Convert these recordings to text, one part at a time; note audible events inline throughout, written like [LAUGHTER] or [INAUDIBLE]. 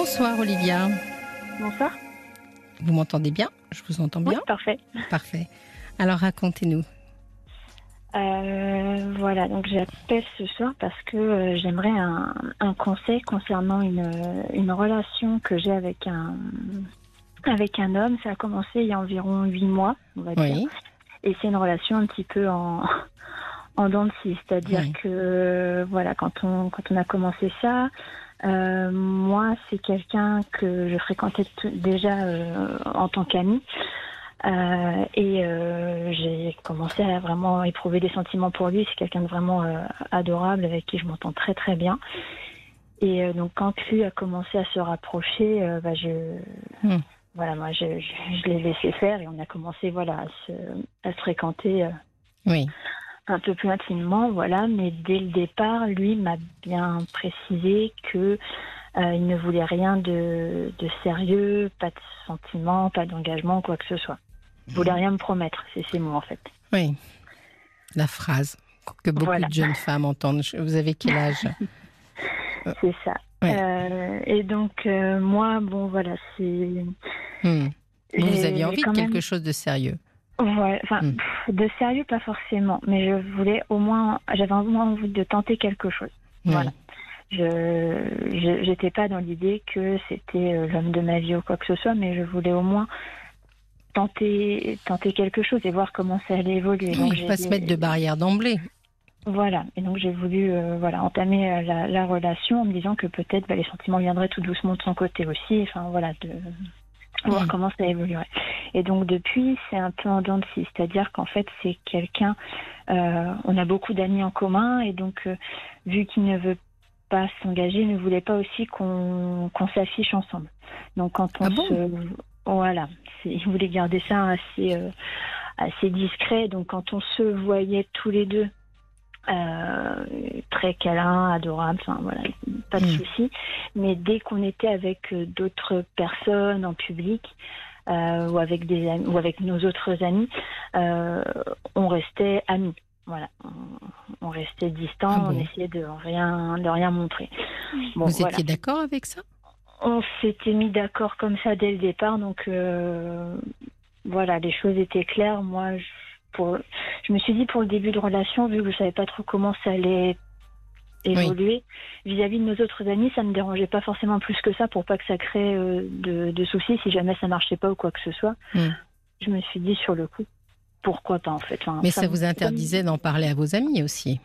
Bonsoir Olivia. Bonsoir. Vous m'entendez bien? Je vous entends bien? Oui, parfait. Parfait. Alors racontez-nous. Euh, voilà, donc j'appelle ce soir parce que euh, j'aimerais un, un conseil concernant une, une relation que j'ai avec un, avec un homme. Ça a commencé il y a environ huit mois, on va dire. Et c'est une relation un petit peu en, en dents de scie. C'est-à-dire Oui. que, voilà, quand on, quand on a commencé ça, euh, moi, c'est quelqu'un que je fréquentais déjà euh, en tant qu'ami. Euh, et j'ai commencé à vraiment éprouver des sentiments pour lui. C'est quelqu'un de vraiment adorable avec qui je m'entends très très bien. Et donc quand lui a commencé à se rapprocher, bah, je, Hmm. voilà, moi je, je, je l'ai laissé faire et on a commencé voilà à se, à se fréquenter Oui. Un peu plus intimement, voilà. Mais dès le départ, lui m'a bien précisé que euh, il ne voulait rien de, de sérieux, pas de sentiments, pas d'engagement, quoi que ce soit. Il voulait rien me promettre, c'est ces mots en fait. Oui. La phrase que beaucoup Voilà. de jeunes femmes entendent. Vous avez quel âge? [LAUGHS] C'est ça. Ouais. Euh, et donc euh, moi, bon voilà, c'est. Hmm. Vous, vous aviez envie de quelque même- chose de sérieux? Ouais, enfin, Hmm. de sérieux pas forcément, mais je voulais au moins, j'avais au moins envie de tenter quelque chose. Voilà. Je j'étais pas dans l'idée que c'était euh, l'homme de ma vie ou quoi que ce soit, mais je voulais au moins tenter tenter quelque chose et voir comment ça allait évoluer. Donc, pas se mettre de barrière d'emblée. Voilà. Et donc j'ai voulu euh, voilà entamer euh, la, la relation en me disant que peut-être bah, les sentiments viendraient tout doucement de son côté aussi. Enfin voilà, de voir Mhm. comment ça évoluerait. Et donc depuis, c'est un peu en dents de scie, c'est-à-dire qu'en fait c'est quelqu'un. euh, on a beaucoup d'amis en commun et donc euh, vu qu'il ne veut pas s'engager, il ne voulait pas aussi qu'on qu'on s'affiche ensemble. Donc quand on Ah bon? se voilà, il voulait garder ça assez euh, assez discret. Donc quand on se voyait tous les deux euh, très câlin, adorable, enfin voilà, pas de Mm. souci. Mais dès qu'on était avec euh, d'autres personnes en public euh, ou avec des amis, ou avec nos autres amis, euh, on restait amis. Voilà, on, on restait distants, Ah bon? on essayait de rien, de rien montrer. Bon, vous voilà. étiez d'accord avec ça? On s'était mis d'accord comme ça dès le départ, donc voilà, les choses étaient claires. Moi, je, pour, je me suis dit pour le début de relation, vu que je savais pas trop comment ça allait évoluer, vis-à-vis de nos autres amis, ça me dérangeait pas forcément plus que ça pour pas que ça crée euh, de, de soucis si jamais ça marchait pas ou quoi que ce soit. Mm. Je me suis dit sur le coup, pourquoi pas en fait. Enfin, Mais ça vous interdisait d'en parler à vos amis aussi,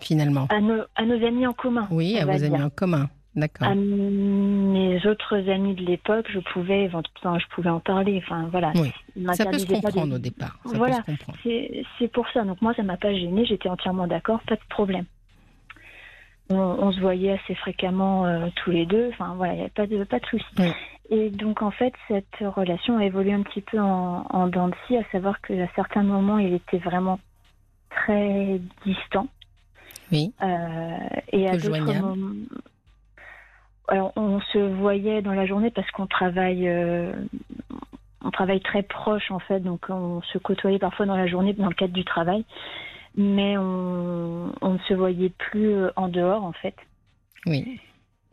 finalement. à nos, à nos amis en commun. Oui, à vos dire. amis en commun. D'accord. À mes autres amis de l'époque, je pouvais, enfin, je pouvais en parler. Enfin, voilà. Oui. Ça peut se comprendre au départ. Ça Voilà. C'est pour ça. Donc moi, ça m'a pas gênée. J'étais entièrement d'accord. Pas de problème. On, on se voyait assez fréquemment euh, tous les deux. Enfin voilà, il n'y avait pas de pas de souci. Oui. Et donc en fait, cette relation a évolué un petit peu en, en dents de scie, à savoir qu'à certains moments, il était vraiment très distant. Oui. Euh, et à d'autres moments, alors on se voyait dans la journée parce qu'on travaille, euh, on travaille très proche en fait, donc on se côtoyait parfois dans la journée dans le cadre du travail, mais on, on ne se voyait plus euh, en dehors en fait. Oui.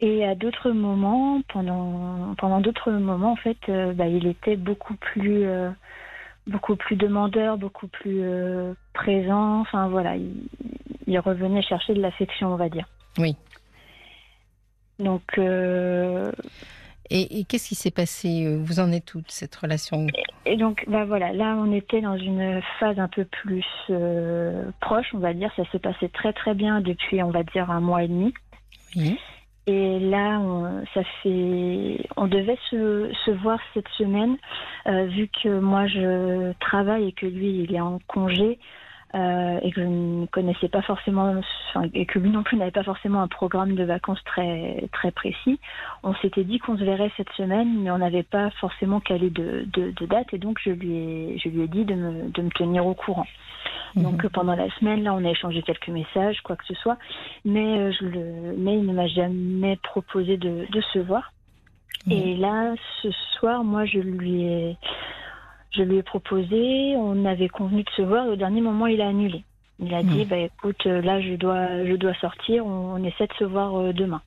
Et à d'autres moments, pendant pendant d'autres moments en fait, euh, bah, il était beaucoup plus euh, beaucoup plus demandeur, beaucoup plus présent. Enfin voilà, il, il revenait chercher de l'affection, on va dire. Oui. Donc euh, Et, et qu'est-ce qui s'est passé euh, Vous en êtes toute cette relation? Et donc bah voilà, là on était dans une phase un peu plus euh, proche, on va dire. Ça se passait très très bien depuis, on va dire, un mois et demi. Oui. Et là, on, ça fait, on devait se, se voir cette semaine, euh, vu que moi je travaille et que lui il est en congé euh, et que je ne connaissais pas forcément, et que lui non plus n'avait pas forcément un programme de vacances très très précis. On s'était dit qu'on se verrait cette semaine, mais on n'avait pas forcément calé de, de, de date et donc je lui ai, je lui ai dit de me, de me tenir au courant. Donc Mhm. euh, pendant la semaine, là, on a échangé quelques messages, quoi que ce soit, mais euh, je le, mais il ne m'a jamais proposé de, de se voir. Et là, ce soir, moi, je lui ai, je lui ai proposé. On avait convenu de se voir. Et au dernier moment, il a annulé. Il a dit, Mhm. bah écoute, euh, là, je dois, je dois sortir. On, on essaie de se voir euh, demain.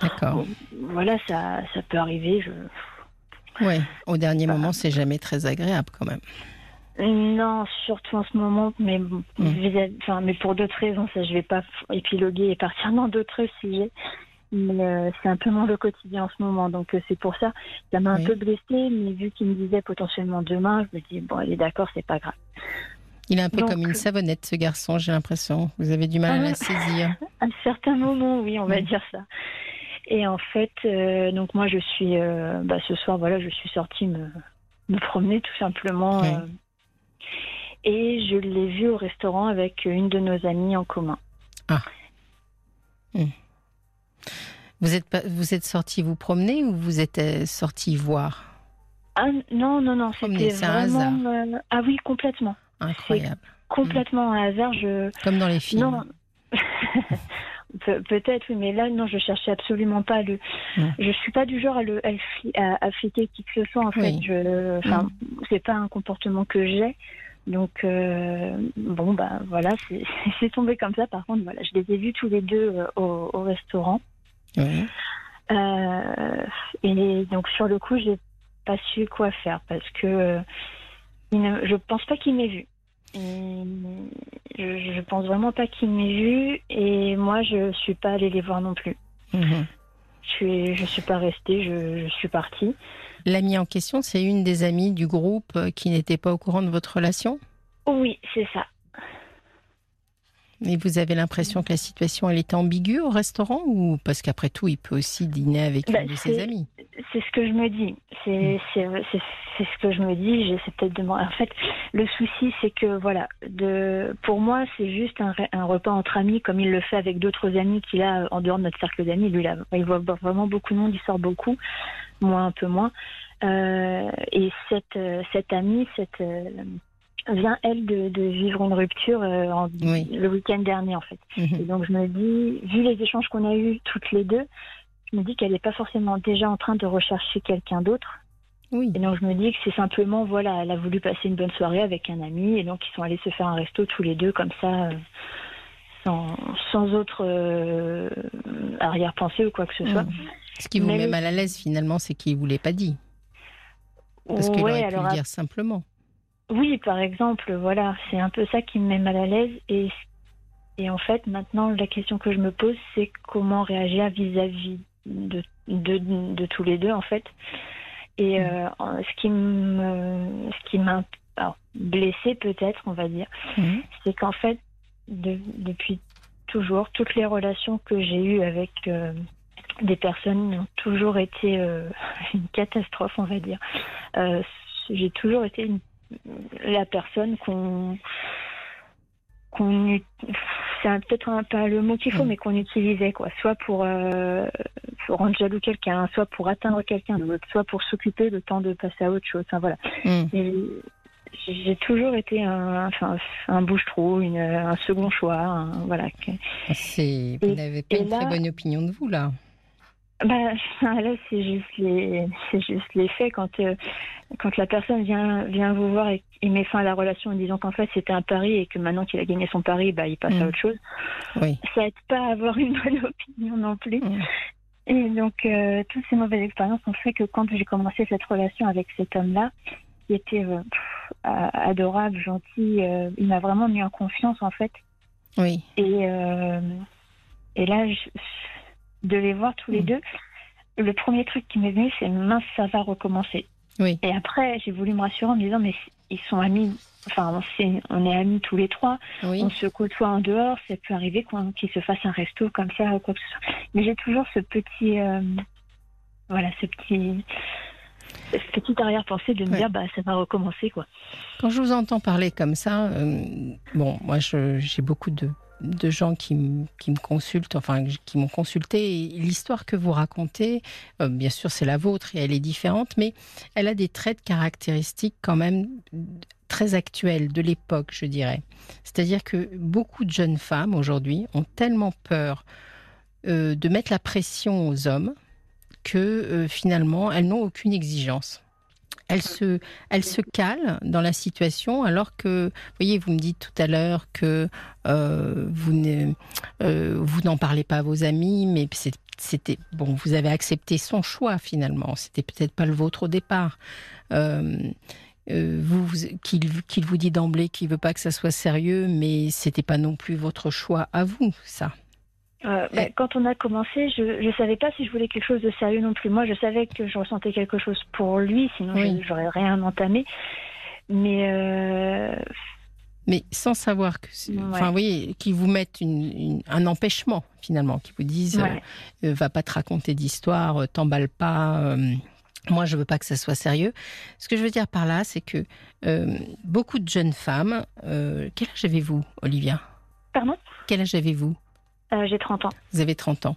D'accord. voilà, ça, ça peut arriver. Je... Oui, au dernier moment, c'est jamais très agréable quand même. Non, surtout en ce moment, mais, Mm. enfin, mais pour d'autres raisons, ça je vais pas épiloguer et partir [LAUGHS] dans d'autres sujets. Mais euh, c'est un peu mon le quotidien en ce moment, donc euh, c'est pour ça. Ça m'a Oui. un peu blessée, mais vu qu'il me disait potentiellement demain, je me dis bon, elle est d'accord, c'est pas grave. Il est un peu Donc, comme une euh, savonnette, ce garçon, j'ai l'impression. Vous avez du mal à la Ah. saisir. [LAUGHS] À certains moments, oui, on va dire ça. Et en fait, euh, donc moi je suis, bah, ce soir, voilà, je suis sortie me, me promener tout simplement. Oui. et je l'ai vu au restaurant avec une de nos amies en commun. Vous êtes, vous êtes sorti vous promener ou vous êtes euh, sorti voir? Ah non, non, non, c'était vraiment. euh, ah oui, complètement. Incroyable. Complètement un hasard. Je... Comme dans les films. Non. [LAUGHS] Pe- Peut-être, oui, mais là, non, je cherchais absolument pas le. Mm. Je suis pas du genre à le à, à, à fliquer qui que ce soit. En fait, Oui. je, enfin, c'est pas un comportement que j'ai. Donc euh, bon, bah voilà, c'est [LAUGHS] c'est tombé comme ça. Par contre, voilà, je les ai vus tous les deux euh, au, au restaurant. Euh, et donc sur le coup, j'ai pas su quoi faire parce que euh, il ne- je pense pas qu'il m'ait vu. Et Je, je pense vraiment pas qu'il m'ait vu et moi je suis pas allée les voir non plus. Mhm. Je suis je suis pas restée, je, je suis partie. L'amie en question, c'est une des amies du groupe euh, qui n'était pas au courant de votre relation? Oui, c'est ça. Et vous avez l'impression que la situation, elle était ambiguë au restaurant ou parce qu'après tout, il peut aussi dîner avec Bah, une de ses amies? C'est ce que je me dis. C'est c'est ce que je me dis. J'essaie peut-être de. En fait, le souci, c'est que voilà, de pour moi, c'est juste un, re- un repas entre amis, comme il le fait avec d'autres amis qu'il a en dehors de notre cercle d'amis. Lui, là, il voit vraiment beaucoup de monde, il sort beaucoup, moi un peu moins. Euh, et cette euh, cette amie, cette euh, vient elle de, de vivre une rupture euh, en- Oui. le week-end dernier en fait. Et Mhm. donc je me dis, vu les échanges qu'on a eus toutes les deux, je me dis qu'elle n'est pas forcément déjà en train de rechercher quelqu'un d'autre. Oui. Et donc je me dis que c'est simplement, voilà, elle a voulu passer une bonne soirée avec un ami et donc ils sont allés se faire un resto tous les deux comme ça, euh, sans, sans autre euh, arrière-pensée ou quoi que ce soit. Mhm. Ce qui vous Mais met mal à l'aise finalement, c'est qu'il ne vous l'ait pas dit. Parce qu'il Ouais, aurait pu alors, le dire simplement. Oui, par exemple, voilà, c'est un peu ça qui me met mal à l'aise. Et, et en fait, maintenant, la question que je me pose, c'est comment réagir vis-à-vis de, de, de tous les deux, en fait. Et Mm. euh, ce qui me, ce qui m'a alors, blessée, peut-être, on va dire, Mhm. c'est qu'en fait, de- depuis toujours, toutes les relations que j'ai eues avec euh, des personnes ont toujours été euh, [LAUGHS] une catastrophe, on va dire. J'ai toujours été une- la personne qu'on qu'on c'est peut-être un pas le mot qu'il faut Mm. mais qu'on utilisait quoi soit pour, euh, pour rendre jaloux quelqu'un soit pour atteindre quelqu'un d'autre soit pour s'occuper le temps de passer à autre chose enfin voilà et j'ai toujours été un, enfin, un bouche-trou, un second choix. un- voilà. C'est- Vous n'avez pas et une là- très bonne opinion de vous là. Bah, [LAUGHS] là, c'est juste les, c'est juste les faits. Quand, euh, quand la personne vient, vient vous voir et, et met fin à la relation en disant qu'en fait c'était un pari et que maintenant qu'il a gagné son pari, bah, il passe Mm. à autre chose. Oui. Ça aide pas à avoir une bonne [LAUGHS] opinion non plus. Mm. Et donc, euh, toutes ces mauvaises expériences ont fait que quand j'ai commencé cette relation avec cet homme-là, qui était euh, pff, adorable, gentil, il m'a vraiment mis en confiance en fait. Oui. Et, et là, je- de les voir tous les Mm. deux, le premier truc qui m'est venu, c'est mince, ça va recommencer. Oui. Et après, j'ai voulu me rassurer en me disant, mais ils sont amis, enfin, on, est amis tous les trois, Oui. on se côtoie en dehors, ça peut arriver qu'on- qu'ils se fassent un resto comme ça ou quoi que ce soit. Mais j'ai toujours ce petit, euh, voilà, ce petit, petite arrière-pensée de me Ouais. dire, bah, ça va recommencer, quoi. Quand je vous entends parler comme ça, euh, bon, moi, j'ai beaucoup de, de gens qui, me- qui me consultent, enfin, qui m'ont consulté. L'histoire que vous racontez, euh, bien sûr, c'est la vôtre et elle est différente, mais elle a des traits de caractéristiques quand même très actuels de l'époque, je dirais. C'est-à-dire que beaucoup de jeunes femmes aujourd'hui ont tellement peur euh, de mettre la pression aux hommes que euh, finalement, elles n'ont aucune exigence elle se, elle se cale dans la situation alors que, vous voyez, vous me dites tout à l'heure que euh, vous euh, vous n'en parlez pas à vos amis, mais c'était bon, vous avez accepté son choix finalement. C'était peut-être pas le vôtre au départ. Euh, vous, qu'il vous dit d'emblée qu'il veut pas que ça soit sérieux, mais c'était pas non plus votre choix à vous, ça. Euh, bah, quand on a commencé, je ne savais pas si je voulais quelque chose de sérieux non plus. Moi, je savais que je ressentais quelque chose pour lui, sinon je j'aurais rien entamé. Mais euh... mais sans savoir que, enfin, voyez, qu'ils vous mettent une, un empêchement finalement, qu'ils vous disent, euh, euh, va pas te raconter d'histoire, t'emballe pas. moi, je veux pas que ça soit sérieux. Ce que je veux dire par là, c'est que beaucoup de jeunes femmes. quel âge avez-vous, Olivia? Pardon? Quel âge avez-vous? Euh, j'ai 30 ans. Vous avez 30 ans.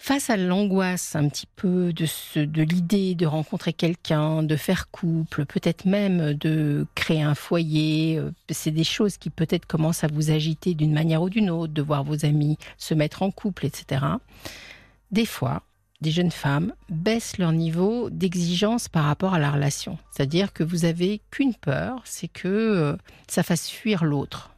Face à l'angoisse un petit peu de, de l'idée de rencontrer quelqu'un, de faire couple, peut-être même de créer un foyer, euh, c'est des choses qui peut-être commencent à vous agiter d'une manière ou d'une autre, de voir vos amis se mettre en couple, etc. Des fois, des jeunes femmes baissent leur niveau d'exigence par rapport à la relation. C'est-à-dire que vous avez qu'une peur, c'est que euh, ça fasse fuir l'autre.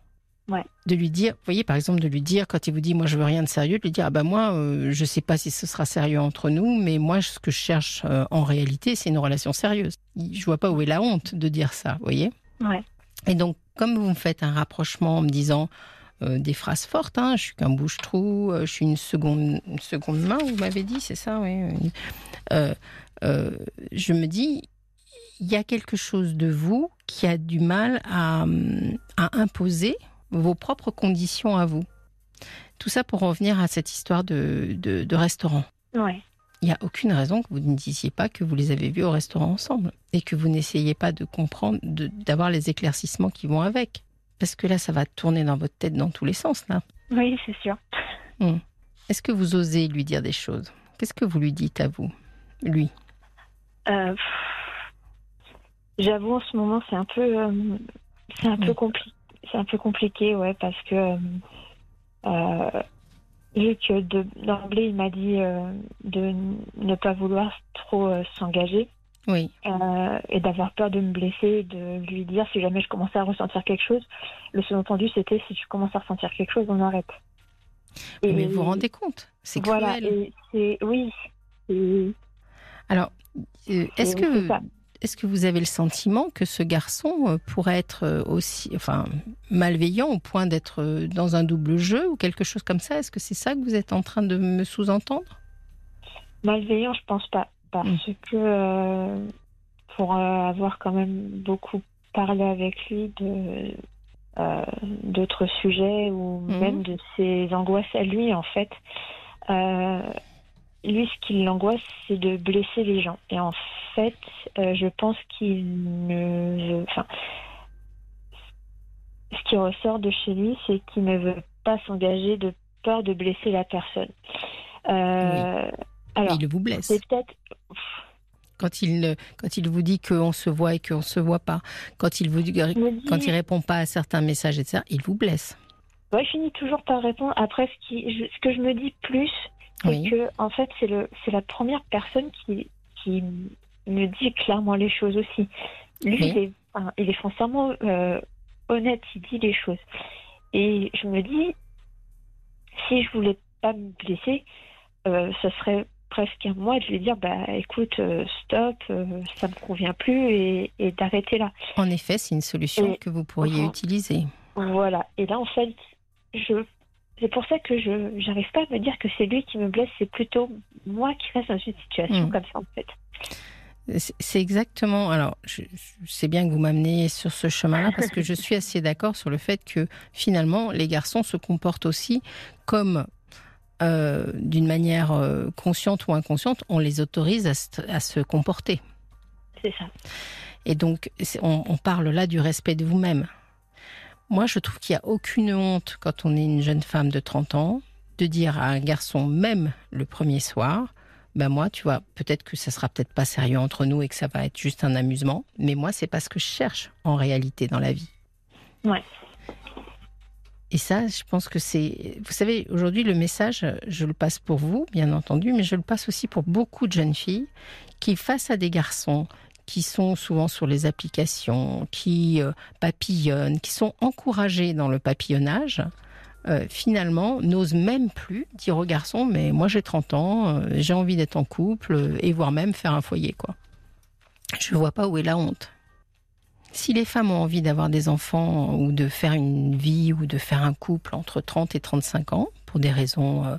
De lui dire, vous voyez, par exemple, de lui dire, quand il vous dit, moi, je veux rien de sérieux, de lui dire, ah ben moi, euh, je sais pas si ce sera sérieux entre nous, mais moi, ce que je cherche euh, en réalité, c'est une relation sérieuse. Je vois pas où est la honte de dire ça, vous voyez Ouais. Et donc, comme vous me faites un rapprochement en me disant euh, des phrases fortes, hein, je suis qu'un bouche-trou, je suis une seconde, une seconde main, vous m'avez dit, c'est ça, oui. je me dis, il y a quelque chose de vous qui a du mal à, à imposer vos propres conditions à vous. Tout ça pour revenir à cette histoire de, de, restaurant. Ouais. Il n'y a aucune raison que vous ne disiez pas que vous les avez vus au restaurant ensemble et que vous n'essayez pas de comprendre, d'avoir les éclaircissements qui vont avec. Parce que là, ça va tourner dans votre tête dans tous les sens, là. Oui, c'est sûr. Hmm. Est-ce que vous osez lui dire des choses? Qu'est-ce que vous lui dites à vous, lui? Euh, J'avoue, en ce moment, c'est un peu, euh, c'est un peu compliqué c'est un peu compliqué, ouais, parce que euh, euh, vu que d'emblée il m'a dit euh, de ne pas vouloir trop s'engager. Oui. et d'avoir peur de me blesser, de lui dire si jamais je commençais à ressentir quelque chose. Le sous-entendu, c'était si tu commences à ressentir quelque chose, on arrête. Et Mais vous vous rendez compte C'est voilà, Et oui. Alors, est-ce que est-ce que vous avez le sentiment que ce garçon euh, pourrait être euh, aussi, enfin, malveillant au point d'être euh, dans un double jeu ou quelque chose comme ça? Est-ce que c'est ça que vous êtes en train de me sous-entendre? Malveillant, je pense pas, parce hmm. que pour avoir quand même beaucoup parlé avec lui de d'autres sujets ou hmm. même de ses angoisses à lui, en fait lui, ce qui l'angoisse, c'est de blesser les gens. Et en fait, euh, je pense qu'il ne. Enfin, ce qui ressort de chez lui, c'est qu'il ne veut pas s'engager de peur de blesser la personne. Euh, alors, il vous blesse. C'est peut-être. Quand il, quand il vous dit qu'on se voit et qu'on ne se voit pas, quand il vous dit, quand il répond pas à certains messages, etc., il vous blesse. Ouais, je finis toujours par répondre. Après, ce, qui, ce que je me dis plus, c'est que en fait c'est le c'est la première personne qui qui me dit clairement les choses aussi. Lui, il, est, il, est, foncièrement euh, honnête, il dit les choses. Et je me dis, si je voulais pas me blesser, euh, ça serait presque à moi de lui dire, bah écoute, euh, stop, ça me convient plus et, et d'arrêter là. En effet, c'est une solution que vous pourriez utiliser. Voilà. Et là, en fait, je c'est pour ça que je n'arrive pas à me dire que c'est lui qui me blesse, c'est plutôt moi qui reste dans une situation hmm. comme ça en fait. C'est exactement. Alors, je, sais bien que vous m'amenez sur ce chemin-là parce que je [LAUGHS] suis assez d'accord sur le fait que finalement, les garçons se comportent aussi comme, euh, d'une manière euh, consciente ou inconsciente, on les autorise à, se comporter. C'est ça. Et donc, on, on, parle là du respect de vous-même. Moi, je trouve qu'il n'y a aucune honte quand on est une jeune femme de 30 ans de dire à un garçon, même le premier soir, ben moi, tu vois, peut-être que ça sera peut-être pas sérieux entre nous et que ça va être juste un amusement, mais moi, c'est pas ce que je cherche en réalité dans la vie. Ouais. Et ça, je pense que c'est. Vous savez, aujourd'hui, le message, je le passe pour vous, bien entendu, mais je le passe aussi pour beaucoup de jeunes filles qui, face à des garçons qui sont souvent sur les applications, qui euh, papillonnent, qui sont encouragés dans le papillonnage, euh, finalement, n'osent même plus dire aux garçons Mais moi j'ai 30 ans, j'ai envie d'être en couple, et voire même faire un foyer. quoi. Je ne vois pas où est la honte. Si les femmes ont envie d'avoir des enfants ou de faire une vie ou de faire un couple entre 30 et 35 ans, pour des raisons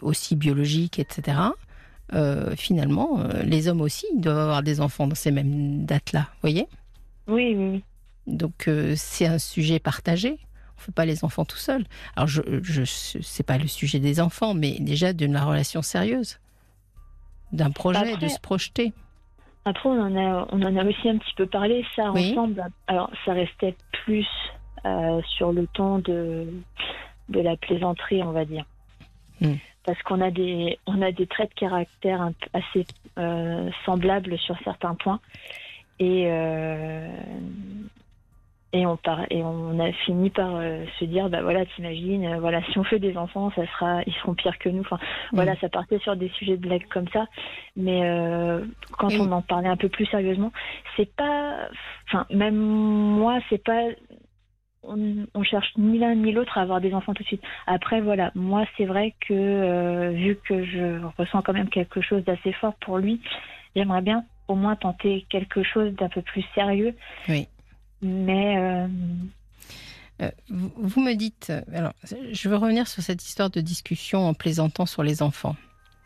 aussi biologiques, etc., euh, finalement, euh, les hommes aussi doivent avoir des enfants dans ces mêmes dates-là, voyez? Oui, oui. Donc euh, c'est un sujet partagé. On ne fait pas les enfants tout seul. Alors je, je c'est pas le sujet des enfants, mais déjà d'une relation sérieuse, d'un projet, de se projeter. Après, on en a, on en a aussi un petit peu parlé ça ensemble. Alors ça restait plus sur le temps de de la plaisanterie, on va dire. Hmm parce qu'on a des on a des traits de caractère assez euh, semblables sur certains points. Et euh, et on et on a fini par euh, se dire bah voilà t'imagines voilà si on fait des enfants ça sera ils seront pires que nous. Enfin voilà ça partait sur des sujets de blague comme ça. Mais quand on en parlait un peu plus sérieusement c'est pas enfin même moi c'est pas on, cherche ni l'un ni l'autre à avoir des enfants tout de suite. Après, voilà, moi, c'est vrai que euh, vu que je ressens quand même quelque chose d'assez fort pour lui, j'aimerais bien au moins tenter quelque chose d'un peu plus sérieux. Oui. Mais. Euh, euh, vous, me dites. Alors, je veux revenir sur cette histoire de discussion en plaisantant sur les enfants.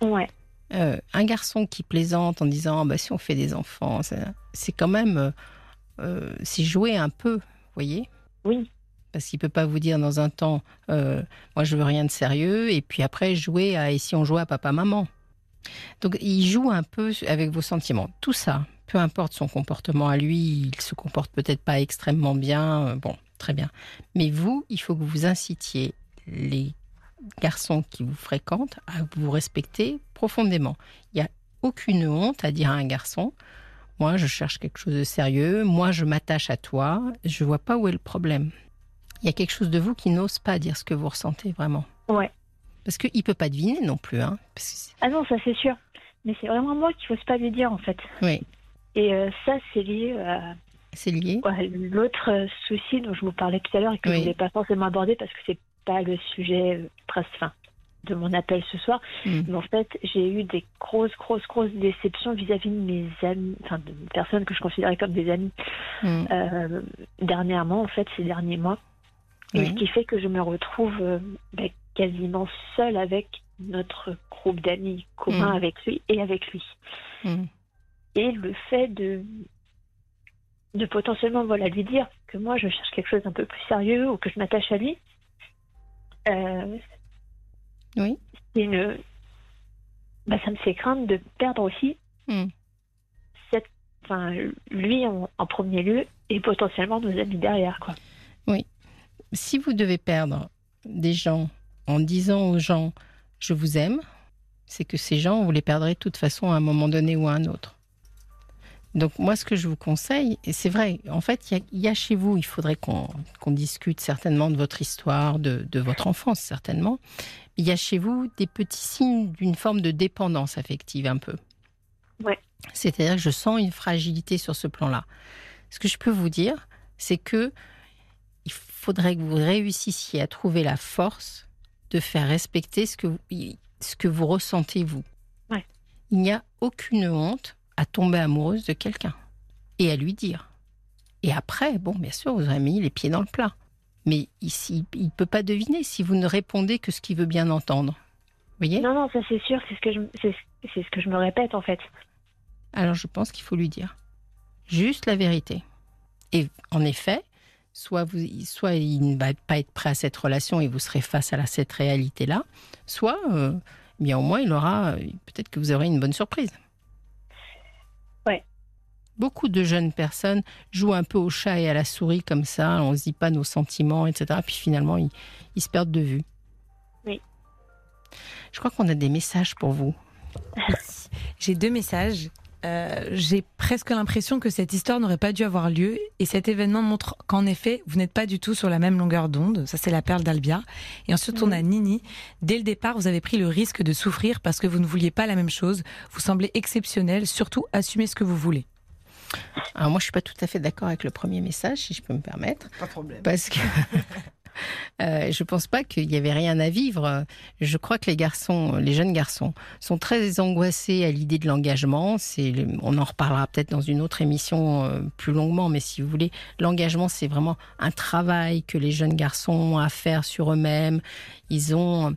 Ouais. un garçon qui plaisante en disant bah, si on fait des enfants, c'est quand même. c'est jouer un peu, voyez oui. Parce qu'il peut pas vous dire dans un temps, euh, moi je veux rien de sérieux, et puis après jouer à et si on jouait à papa-maman. Donc il joue un peu avec vos sentiments. Tout ça, peu importe son comportement à lui, il se comporte peut-être pas extrêmement bien, euh, bon, très bien. Mais vous, il faut que vous incitiez les garçons qui vous fréquentent à vous respecter profondément. Il n'y a aucune honte à dire à un garçon, moi, je cherche quelque chose de sérieux. Moi, je m'attache à toi. Je vois pas où est le problème. Il y a quelque chose de vous qui n'ose pas dire ce que vous ressentez vraiment. Ouais. Parce qu'il peut pas deviner non plus. Hein, ah non, ça c'est sûr. Mais c'est vraiment moi qui n'ose pas lui dire en fait. Oui. Et euh, ça, c'est lié à. C'est lié. L'autre euh, souci dont je vous parlais tout à l'heure et que je ne voulais pas forcément aborder parce que c'est pas le sujet euh, fin, de mon appel ce soir. Hmm. Mais en fait, j'ai eu des grosses, grosses, grosses déceptions vis-à-vis de mes amis, enfin de personnes que je considérais comme des amis hmm. euh, dernièrement, en fait, ces derniers mois. Et ce qui fait que je me retrouve euh, ben, quasiment seule avec notre groupe d'amis commun hmm. avec lui et avec lui. Et le fait de de potentiellement voilà lui dire que moi je cherche quelque chose d'un peu plus sérieux ou que je m'attache à lui, euh, oui. Une... Bah, ça me fait craindre de perdre aussi hmm. cette... enfin, lui en, premier lieu et potentiellement nos amis derrière. Quoi. Oui. Si vous devez perdre des gens en disant aux gens je vous aime, c'est que ces gens, vous les perdrez de toute façon à un moment donné ou à un autre. Donc moi, ce que je vous conseille, et c'est vrai, en fait, il y, a chez vous, il faudrait qu'on discute certainement de votre histoire, de, de votre enfance certainement, il y a chez vous des petits signes d'une forme de dépendance affective un peu. Ouais. C'est-à-dire que je sens une fragilité sur ce plan-là. Ce que je peux vous dire, c'est que il faudrait que vous réussissiez à trouver la force de faire respecter ce que vous, ce que vous ressentez vous. Ouais. Il n'y a aucune honte à tomber amoureuse de quelqu'un et à lui dire. Et après, bon, bien sûr, vous aurez mis les pieds dans le plat. Mais ici, il ne peut pas deviner si vous ne répondez que ce qu'il veut bien entendre. Vous voyez? Non, non, ça c'est sûr, c'est ce, que je, c'est, ce que je me répète en fait. Alors je pense qu'il faut lui dire juste la vérité. Et en effet, soit, vous, soit il ne va pas être prêt à cette relation et vous serez face à cette réalité-là, soit, euh, bien au moins, il aura, peut-être que vous aurez une bonne surprise. Beaucoup de jeunes personnes jouent un peu au chat et à la souris comme ça, on ne se dit pas nos sentiments, etc. Puis finalement, ils, se perdent de vue. Oui. Je crois qu'on a des messages pour vous. [LAUGHS] J'ai deux messages. Euh, j'ai presque l'impression que cette histoire n'aurait pas dû avoir lieu et cet événement montre qu'en effet, vous n'êtes pas du tout sur la même longueur d'onde. Ça, c'est la perle d'Albia. Et ensuite, on a Nini. Dès le départ, vous avez pris le risque de souffrir parce que vous ne vouliez pas la même chose. Vous semblez exceptionnel. Surtout, assumez ce que vous voulez. Alors moi, je suis pas tout à fait d'accord avec le premier message, si je peux me permettre. Pas de problème. Parce que [LAUGHS] euh, je pense pas qu'il y avait rien à vivre. Je crois que les garçons, les jeunes garçons, sont très angoissés à l'idée de l'engagement. C'est, on en reparlera peut-être dans une autre émission euh, plus longuement, mais si vous voulez, l'engagement, c'est vraiment un travail que les jeunes garçons ont à faire sur eux-mêmes. Ils ont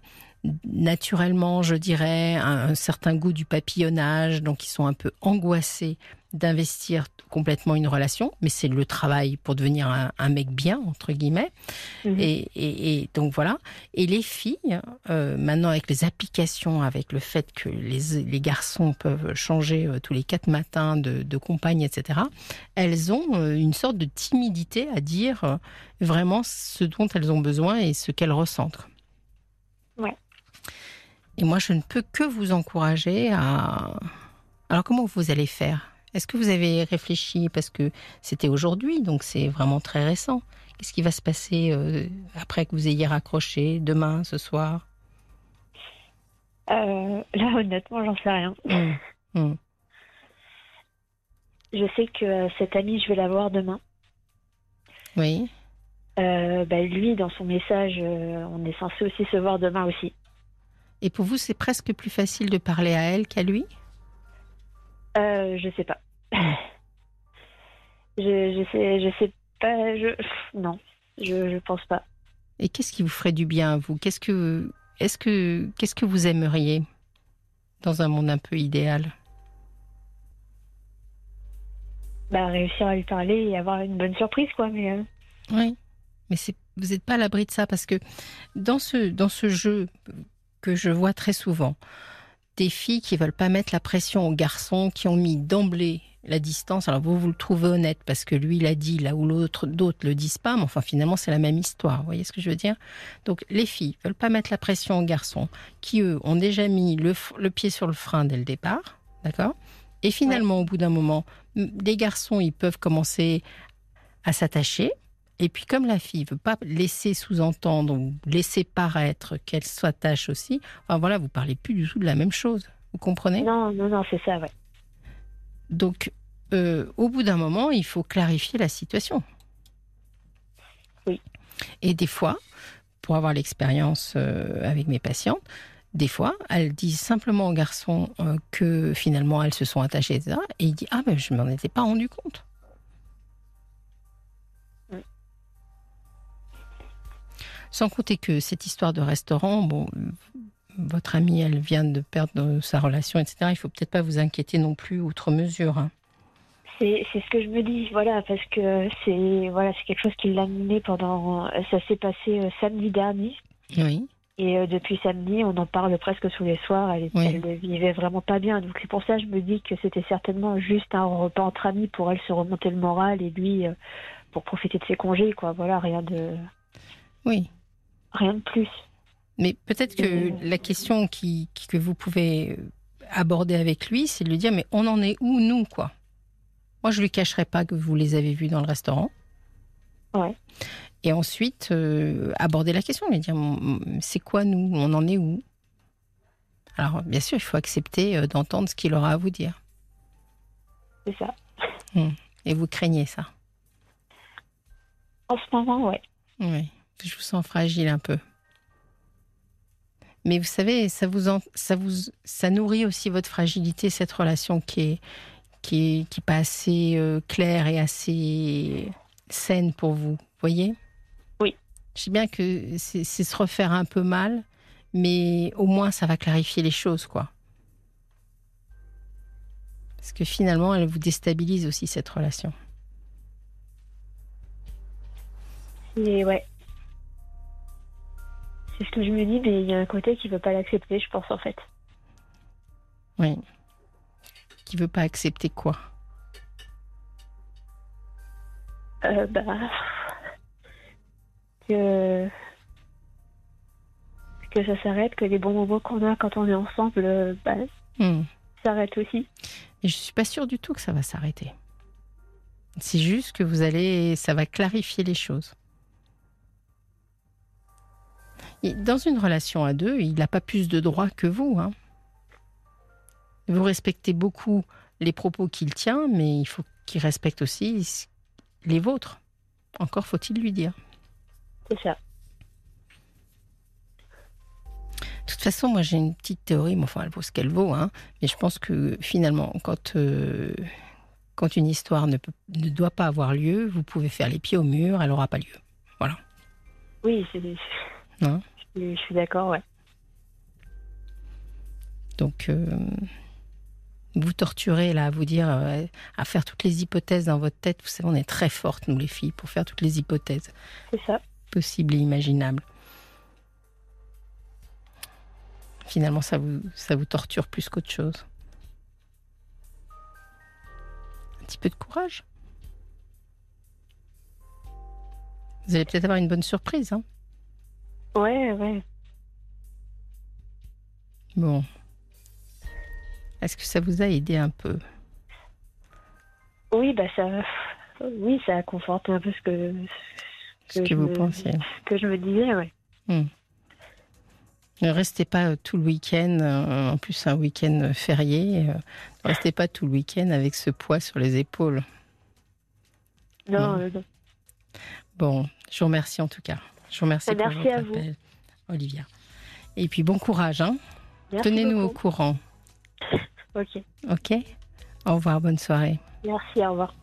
naturellement, je dirais, un, un, certain goût du papillonnage, donc ils sont un peu angoissés d'investir complètement une relation, mais c'est le travail pour devenir un, un, mec bien, entre guillemets. Mmh. Et, et, et, donc voilà. Et les filles, euh, maintenant avec les applications, avec le fait que les, les garçons peuvent changer euh, tous les quatre matins de, de, compagne, etc., elles ont euh, une sorte de timidité à dire vraiment ce dont elles ont besoin et ce qu'elles ressentent. Ouais. Et moi, je ne peux que vous encourager à... Alors comment vous allez faire? Est-ce que vous avez réfléchi Parce que c'était aujourd'hui, donc c'est vraiment très récent. Qu'est-ce qui va se passer euh, après que vous ayez raccroché, demain, ce soir? Euh, Là, honnêtement, j'en sais rien. Mmh. Mmh. Je sais que euh, cette amie, je vais la voir demain. Oui. Bah, lui, dans son message, on est censé aussi se voir demain aussi. Et pour vous, c'est presque plus facile de parler à elle qu'à lui? Euh, Je sais pas. [LAUGHS] je, je sais, je sais pas. Je non, je, je pense pas. Et qu'est-ce qui vous ferait du bien à vous? Qu'est-ce que, est-ce que, qu'est-ce que vous aimeriez dans un monde un peu idéal? Bah réussir à lui parler et avoir une bonne surprise, quoi. Mais euh, oui, mais c'est, vous n'êtes pas à l'abri de ça parce que dans ce, dans ce jeu que je vois très souvent, des filles qui veulent pas mettre la pression aux garçons, qui ont mis d'emblée la distance. Alors vous, vous le trouvez honnête parce que lui l'a dit là où l'autre, d'autres le disent pas, mais enfin finalement c'est la même histoire. Vous voyez ce que je veux dire? Donc les filles veulent pas mettre la pression aux garçons, qui eux ont déjà mis le, le pied sur le frein dès le départ, d'accord? Et finalement, ouais. au bout d'un moment, les garçons ils peuvent commencer à s'attacher. Et puis comme la fille veut pas laisser sous-entendre ou laisser paraître qu'elle s'attache aussi, enfin voilà, vous parlez plus du tout de la même chose. Vous comprenez? Non, non, non, c'est ça, ouais. Donc, euh, au bout d'un moment, il faut clarifier la situation. Oui. Et des fois, pour avoir l'expérience euh, avec mes patientes, des fois, elles disent simplement aux garçons euh, que finalement elles se sont attachées, etc. Et il dit Ah, mais je m'en étais pas rendu compte. Sans compter que cette histoire de restaurant, bon, votre amie, elle vient de perdre sa relation, etc. Il faut peut-être pas vous inquiéter non plus outre mesure. Hein. C'est ce que je me dis, voilà, parce que c'est voilà, c'est quelque chose qui l'a mené pendant. Ça s'est passé euh, samedi dernier. Oui. Et euh, depuis samedi, on en parle presque tous les soirs. Elle, Oui. elle ne vivait vraiment pas bien. Donc c'est pour ça que je me dis que c'était certainement juste un repas entre amis pour elle se remonter le moral et lui euh, pour profiter de ses congés, quoi. Voilà, rien de Oui. Rien de plus. Mais peut-être que la question qui, que vous pouvez aborder avec lui, c'est de lui dire mais on en est où nous quoi? Moi je lui cacherai pas que vous les avez vus dans le restaurant. Ouais. Et ensuite euh, aborder la question, lui dire c'est quoi nous? On en est où? Alors bien sûr il faut accepter euh, d'entendre ce qu'il aura à vous dire. C'est ça. Et vous craignez ça? En ce moment, ouais. Oui. Je vous sens fragile un peu. Mais vous savez, ça vous, en- ça vous, ça nourrit aussi votre fragilité, cette relation qui est, qui est, qui est pas assez euh, claire et assez saine pour vous. Voyez? Oui. Je sais bien que c'est c'est se refaire un peu mal, mais au moins ça va clarifier les choses, quoi. Parce que finalement, elle vous déstabilise aussi cette relation. Et ouais. C'est ce que je me dis, mais il y a un côté qui veut pas l'accepter, je pense en fait. Oui. Qui veut pas accepter quoi? Euh, bah. Que. Que ça s'arrête, que les bons moments qu'on a quand on est ensemble, euh, bah, Hmm. s'arrêtent aussi. Et je suis pas sûre du tout que ça va s'arrêter. C'est juste que vous allez, ça va clarifier les choses. Dans une relation à deux, il n'a pas plus de droits que vous. hein. Vous respectez beaucoup les propos qu'il tient, mais il faut qu'il respecte aussi les vôtres. Encore faut-il lui dire. C'est ça. De toute façon, moi j'ai une petite théorie, mais enfin elle vaut ce qu'elle vaut, hein, mais je pense que finalement, quand, euh, quand une histoire ne, peut, ne doit pas avoir lieu, vous pouvez faire les pieds au mur, elle n'aura pas lieu. Voilà. Oui, c'est, Hein je, je suis d'accord, ouais. Donc, euh, vous torturez là, à vous dire, euh, à faire toutes les hypothèses dans votre tête. Vous savez, on est très fortes, nous les filles, pour faire toutes les hypothèses C'est ça. possibles et imaginables. Finalement, ça vous, ça vous torture plus qu'autre chose. Un petit peu de courage. Vous allez peut-être avoir une bonne surprise. Hein Ouais, ouais. bon. Est-ce que ça vous a aidé un peu? Oui, bah ça, oui, ça conforte un peu ce que, Ce que vous me- pensiez ce que je me disais, ouais. Ne restez pas euh, tout le week-end, euh, en plus un week-end euh, férié, ne restez pas tout le week-end avec ce poids sur les épaules. Non, Mm. euh, non. Bon, je vous remercie en tout cas. Je vous remercie pour Merci votre à vous. appel, Olivia. Et puis bon courage, hein. Tenez-nous au courant. [LAUGHS] Ok. Ok Au revoir, bonne soirée. Merci, au revoir.